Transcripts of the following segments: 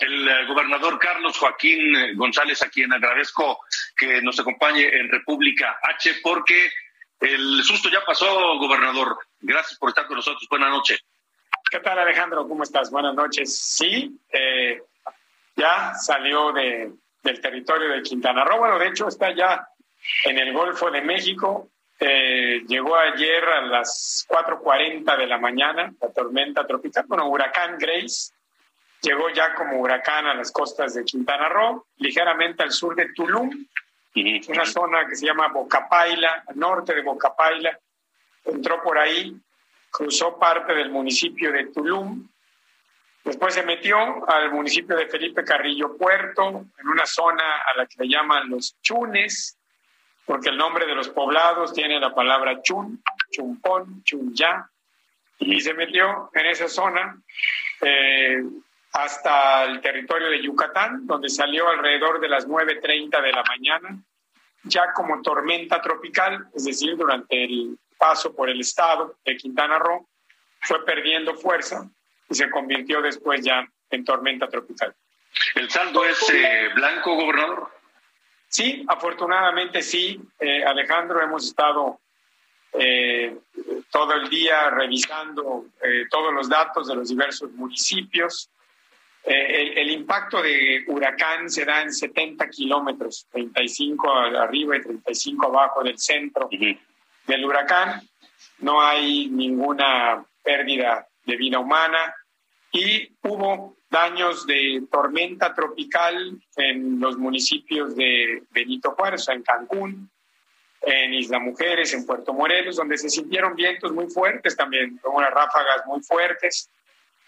El eh, gobernador Carlos Joaquín eh, González, a quien agradezco que nos acompañe en República H, porque el susto ya pasó, gobernador. Gracias por estar con nosotros. Buenas noches. ¿Qué tal, Alejandro? ¿Cómo estás? Buenas noches. Sí, eh, ya salió de, del territorio de Quintana Roo. Bueno, de hecho, está ya en el Golfo de México. Eh, llegó ayer a las 4.40 de la mañana la tormenta tropical, bueno, huracán Grace. Llegó ya como huracán a las costas de Quintana Roo, ligeramente al sur de Tulum, una zona que se llama Bocapaila, al norte de Bocapaila. Entró por ahí, cruzó parte del municipio de Tulum, después se metió al municipio de Felipe Carrillo Puerto, en una zona a la que le llaman los Chunes, porque el nombre de los poblados tiene la palabra chun, chumpón, chunya, y se metió en esa zona eh, hasta el territorio de Yucatán, donde salió alrededor de las 9.30 de la mañana, ya como tormenta tropical, es decir, durante el paso por el estado de Quintana Roo, fue perdiendo fuerza y se convirtió después ya en tormenta tropical. ¿El saldo es eh, blanco, gobernador? Sí, afortunadamente sí, eh, Alejandro, hemos estado eh, todo el día revisando eh, todos los datos de los diversos municipios. Eh, el, el, impacto de huracán se da en 70 kilómetros, 35 arriba y 35 abajo del centro del huracán. No hay ninguna pérdida de vida humana y hubo daños de tormenta tropical en los municipios de Benito Juárez, en Cancún, en Isla Mujeres, en Puerto Morelos, donde se sintieron vientos muy fuertes también, unas ráfagas muy fuertes.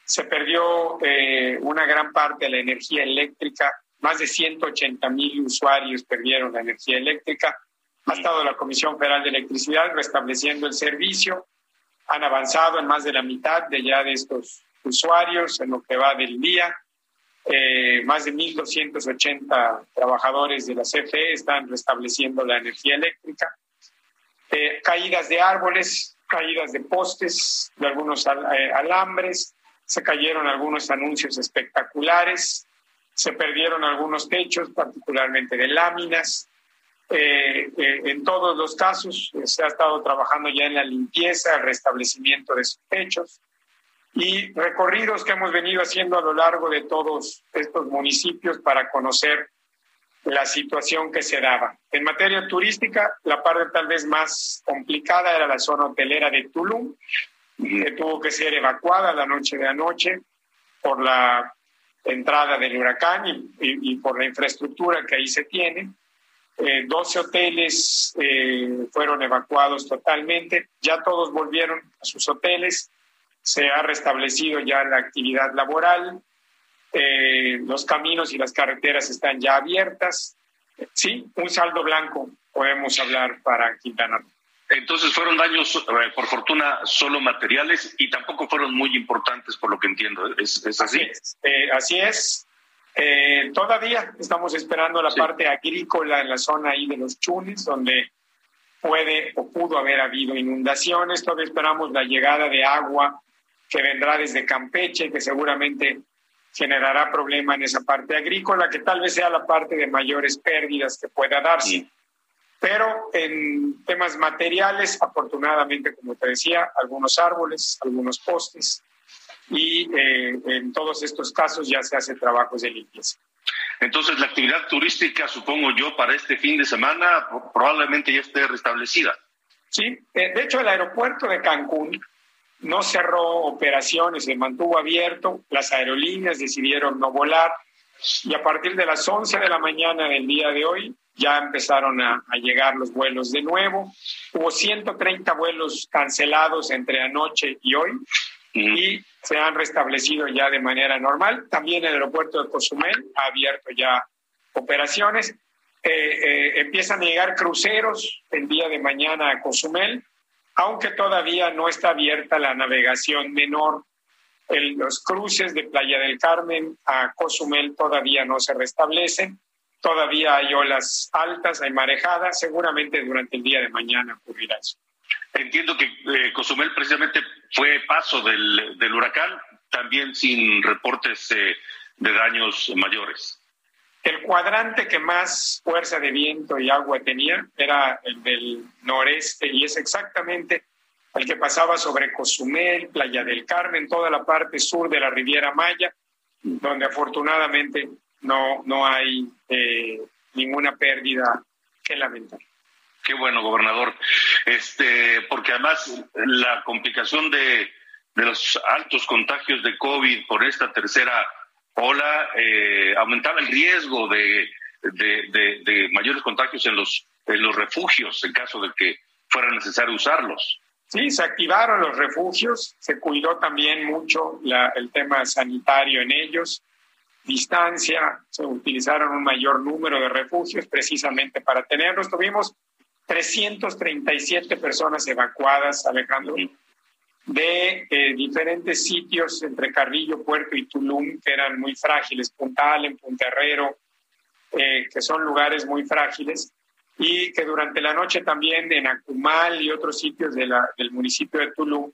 Se perdió eh, una gran parte de la energía eléctrica, más de 180 mil usuarios perdieron la energía eléctrica. Ha estado la Comisión Federal de Electricidad restableciendo el servicio. Han avanzado en más de la mitad de ya de estos usuarios en lo que va del día. Eh, más de 1.280 trabajadores de la CFE están restableciendo la energía eléctrica. Eh, caídas de árboles, caídas de postes, de algunos al, eh, alambres, se cayeron algunos anuncios espectaculares, se perdieron algunos techos, particularmente de láminas. en todos los casos se ha estado trabajando ya en la limpieza, el restablecimiento de esos techos y recorridos que hemos venido haciendo a lo largo de todos estos municipios para conocer la situación que se daba. En materia turística, la parte tal vez más complicada era la zona hotelera de Tulum, que tuvo que ser evacuada la noche de anoche por la entrada del huracán y, y, y por la infraestructura que ahí se tiene. Eh, 12 hoteles eh, fueron evacuados totalmente, ya todos volvieron a sus hoteles se ha restablecido ya la actividad laboral, eh, los caminos y las carreteras están ya abiertas. Sí, un saldo blanco podemos hablar para Quintana Roo. Entonces fueron daños, eh, por fortuna, solo materiales y tampoco fueron muy importantes, por lo que entiendo. ¿Es, es así? Así es. Eh, así es. Eh, todavía estamos esperando la sí. parte agrícola en la zona ahí de los Chunes, donde puede o pudo haber habido inundaciones. Todavía esperamos la llegada de agua que vendrá desde Campeche, que seguramente generará problema en esa parte agrícola, que tal vez sea la parte de mayores pérdidas que pueda darse. Sí. Pero en temas materiales, afortunadamente, como te decía, algunos árboles, algunos postes, y eh, en todos estos casos ya se hace trabajos de limpieza. Entonces, la actividad turística, supongo yo, para este fin de semana probablemente ya esté restablecida. Sí, eh, de hecho, el aeropuerto de Cancún no cerró operaciones, se mantuvo abierto, las aerolíneas decidieron no volar y a partir de las 11 de la mañana del día de hoy ya empezaron a, a llegar los vuelos de nuevo. Hubo 130 vuelos cancelados entre anoche y hoy y se han restablecido ya de manera normal. También el aeropuerto de Cozumel ha abierto ya operaciones. Eh, eh, empiezan a llegar cruceros el día de mañana a Cozumel, aunque todavía no está abierta la navegación menor. Los cruces de Playa del Carmen a Cozumel todavía no se restablecen, todavía hay olas altas, hay marejadas, seguramente durante el día de mañana ocurrirá eso. Entiendo que eh, Cozumel precisamente fue paso del, del huracán, también sin reportes eh, de daños mayores. El cuadrante que más fuerza de viento y agua tenía era el del noreste y es exactamente el que pasaba sobre Cozumel, Playa del Carmen, toda la parte sur de la Riviera Maya, donde afortunadamente no, no hay eh, ninguna pérdida que lamentar. Qué bueno, gobernador. Este, porque además la complicación de, los altos contagios de COVID por esta tercera ola eh, aumentaba el riesgo de, de, mayores contagios en los, en los refugios en caso de que fuera necesario usarlos. Sí, se activaron los refugios, se cuidó también mucho el tema sanitario en ellos, distancia, se utilizaron un mayor número de refugios precisamente para tenerlos. Tuvimos 337 personas evacuadas, Alejandro, de eh, diferentes sitios entre Carrillo, Puerto y Tulum, que eran muy frágiles, Punta Allen, Punta Herrero, eh, que son lugares muy frágiles, y que durante la noche también en Acumal y otros sitios de la, del municipio de Tulum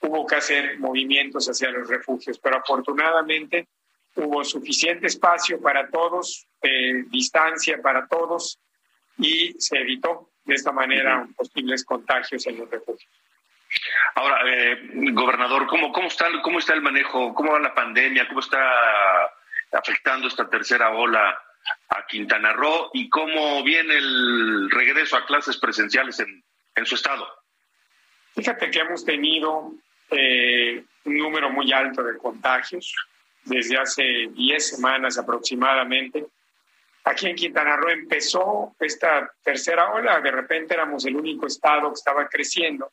hubo que hacer movimientos hacia los refugios, pero afortunadamente hubo suficiente espacio para todos, eh, distancia para todos, y se evitó de esta manera posibles contagios en los refugios. Ahora, eh, gobernador, ¿cómo, cómo, está, ¿cómo está el manejo? ¿Cómo va la pandemia? ¿Cómo está afectando esta tercera ola a Quintana Roo? ¿Y cómo viene el regreso a clases presenciales en, en su estado? Fíjate que hemos tenido eh, un número muy alto de contagios desde hace 10 semanas aproximadamente Aquí en Quintana Roo empezó esta tercera ola, de repente éramos el único estado que estaba creciendo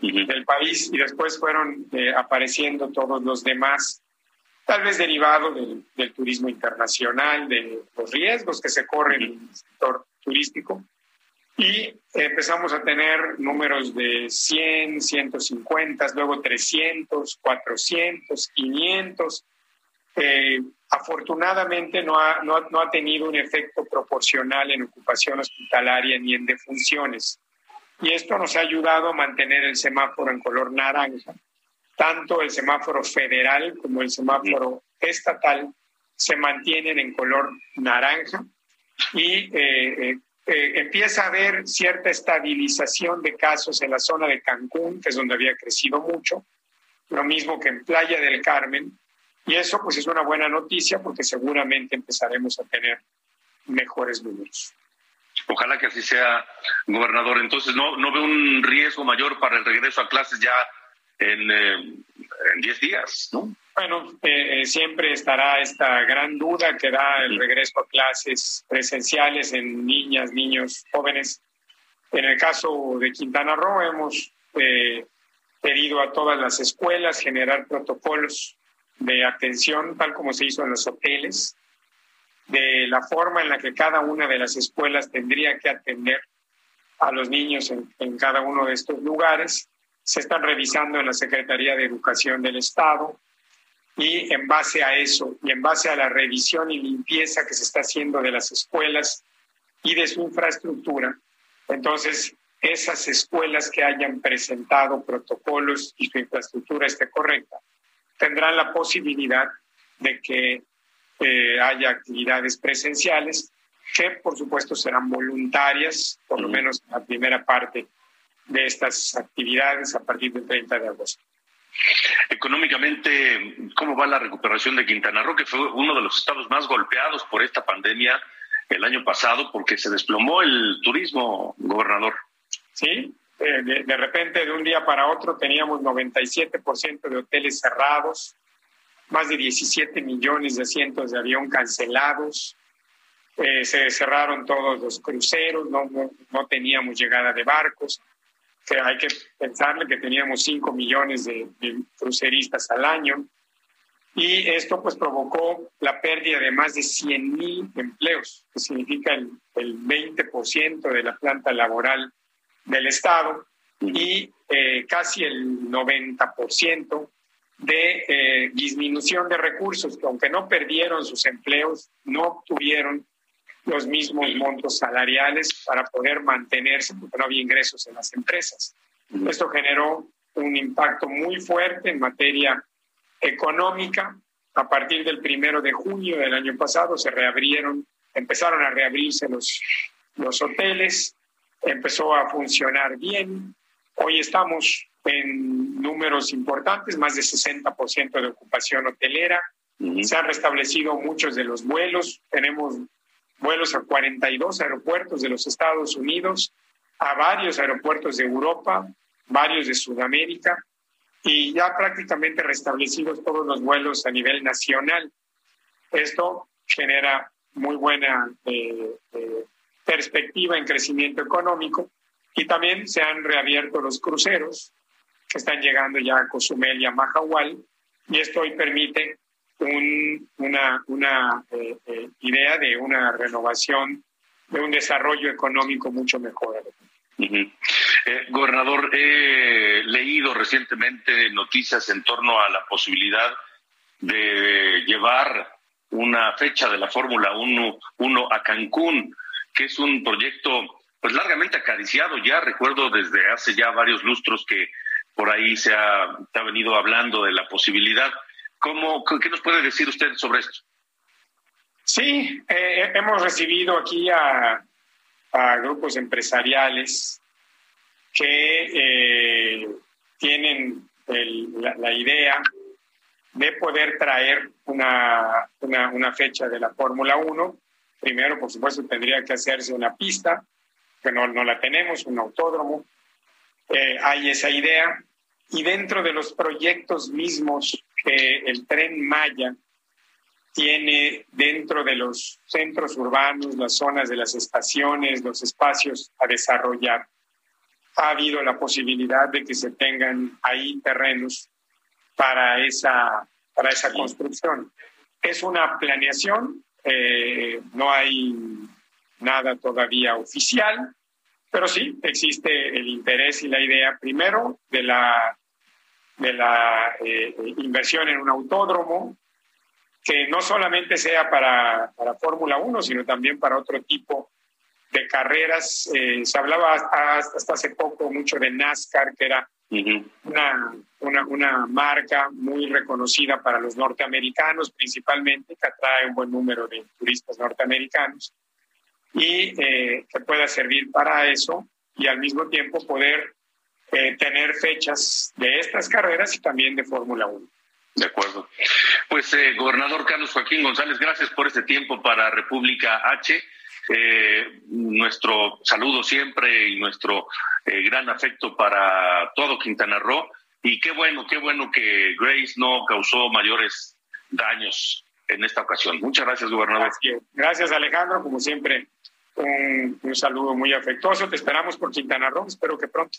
del país y después fueron eh, apareciendo todos los demás, tal vez derivado del, turismo internacional, de los riesgos que se corren en el sector turístico. Y empezamos a tener números de 100, 150, luego 300, 400, 500. Eh, afortunadamente no ha, no, ha tenido un efecto proporcional en ocupación hospitalaria ni en defunciones. Y esto nos ha ayudado a mantener el semáforo en color naranja. Tanto el semáforo federal como el semáforo estatal se mantienen en color naranja y eh, eh, eh, empieza a haber cierta estabilización de casos en la zona de Cancún, que es donde había crecido mucho, lo mismo que en Playa del Carmen, y eso pues es una buena noticia porque seguramente empezaremos a tener mejores números. Ojalá que así sea, gobernador. Entonces, ¿no, no ve un riesgo mayor para el regreso a clases ya en 10 eh, días, ¿no? Bueno, eh, eh, siempre estará esta gran duda que da el regreso a clases presenciales en niñas, niños, jóvenes. En el caso de Quintana Roo hemos pedido a todas las escuelas generar protocolos de atención, tal como se hizo en los hoteles, de la forma en la que cada una de las escuelas tendría que atender a los niños en, cada uno de estos lugares. Se están revisando en la Secretaría de Educación del Estado y en base a eso y en base a la revisión y limpieza que se está haciendo de las escuelas y de su infraestructura, entonces esas escuelas que hayan presentado protocolos y su infraestructura esté correcta, tendrán la posibilidad de que eh, haya actividades presenciales que por supuesto serán voluntarias, por lo menos la primera parte de estas actividades a partir del 30 de agosto. Económicamente, ¿cómo va la recuperación de Quintana Roo, que fue uno de los estados más golpeados por esta pandemia el año pasado porque se desplomó el turismo, gobernador? Sí, eh, de, repente de un día para otro teníamos 97% de hoteles cerrados, más de 17 millones de asientos de avión cancelados, eh, se cerraron todos los cruceros, no, no, teníamos llegada de barcos. Que hay que pensarle que teníamos 5 millones de, cruceristas al año, y esto pues provocó la pérdida de más de 100 mil empleos, que significa el, el 20% de la planta laboral del Estado y eh, casi el 90% de eh, disminución de recursos, que aunque no perdieron sus empleos, no obtuvieron los mismos montos salariales para poder mantenerse, porque no había ingresos en las empresas. Esto generó un impacto muy fuerte en materia económica. A partir del primero de junio del año pasado se reabrieron, empezaron a reabrirse los, los hoteles, empezó a funcionar bien. Hoy estamos en números importantes, más de 60% de ocupación hotelera. Se han restablecido muchos de los vuelos. Tenemos vuelos a 42 aeropuertos de los Estados Unidos, a varios aeropuertos de Europa, varios de Sudamérica y ya prácticamente restablecidos todos los vuelos a nivel nacional. Esto genera muy buena eh, eh, perspectiva en crecimiento económico y también se han reabierto los cruceros que están llegando ya a Cozumel y a Mahahual y esto hoy permite una, una eh, eh, idea de una renovación, de un desarrollo económico mucho mejor. Eh, gobernador, he leído recientemente noticias en torno a la posibilidad de llevar una fecha de la Fórmula 1, 1 a Cancún, que es un proyecto pues largamente acariciado ya. Recuerdo desde hace ya varios lustros que por ahí se ha, se ha venido hablando de la posibilidad. ¿Cómo, ¿Qué nos puede decir usted sobre esto? Sí, eh, hemos recibido aquí a, grupos empresariales que eh, tienen la, idea de poder traer una, una, fecha de la Fórmula 1. Primero, por supuesto, tendría que hacerse una pista, que no, no la tenemos, un autódromo. Eh, hay esa idea. Y dentro de los proyectos mismos que el tren Maya tiene dentro de los centros urbanos, las zonas de las estaciones, los espacios a desarrollar, ha habido la posibilidad de que se tengan ahí terrenos para esa, para esa construcción. Es una planeación, eh, no hay nada todavía oficial, pero sí existe el interés y la idea primero de la de la eh, inversión en un autódromo, que no solamente sea para, para Fórmula 1, sino también para otro tipo de carreras. Eh, se hablaba hasta, hace poco mucho de NASCAR, que era una, una, una, marca muy reconocida para los norteamericanos principalmente, que atrae un buen número de turistas norteamericanos y eh, que pueda servir para eso y al mismo tiempo poder eh, tener fechas de estas carreras y también de Fórmula 1. De acuerdo. Pues, eh, gobernador Carlos Joaquín González, gracias por este tiempo para República H. Eh, nuestro saludo siempre y nuestro gran afecto para todo Quintana Roo. Y qué bueno, qué bueno que Grace no causó mayores daños en esta ocasión. Muchas gracias, gobernador. Gracias, Alejandro. Como siempre, un, un saludo muy afectuoso. Te esperamos por Quintana Roo. Espero que pronto.